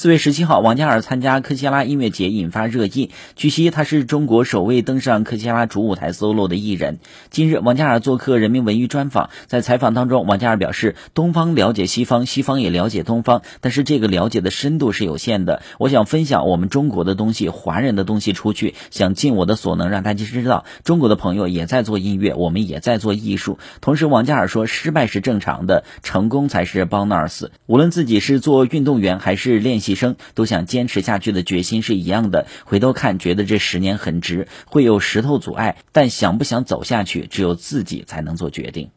四月十七号，王嘉尔参加科切拉音乐节引发热议。据悉，他是中国首位登上科切拉主舞台 solo 的艺人。近日，王嘉尔做客人民文娱专访，在采访当中，王嘉尔表示：“东方了解西方，西方也了解东方，但是这个了解的深度是有限的。我想分享我们中国的东西、华人的东西出去，想尽我的所能让大家知道，中国的朋友也在做音乐，我们也在做艺术。”同时，王嘉尔说：“失败是正常的，成功才是 bonus。无论自己是做运动员还是练。”习习生都想坚持下去的决心是一样的。回头看，觉得这十年很值，会有石头阻碍，但想不想走下去，只有自己才能做决定。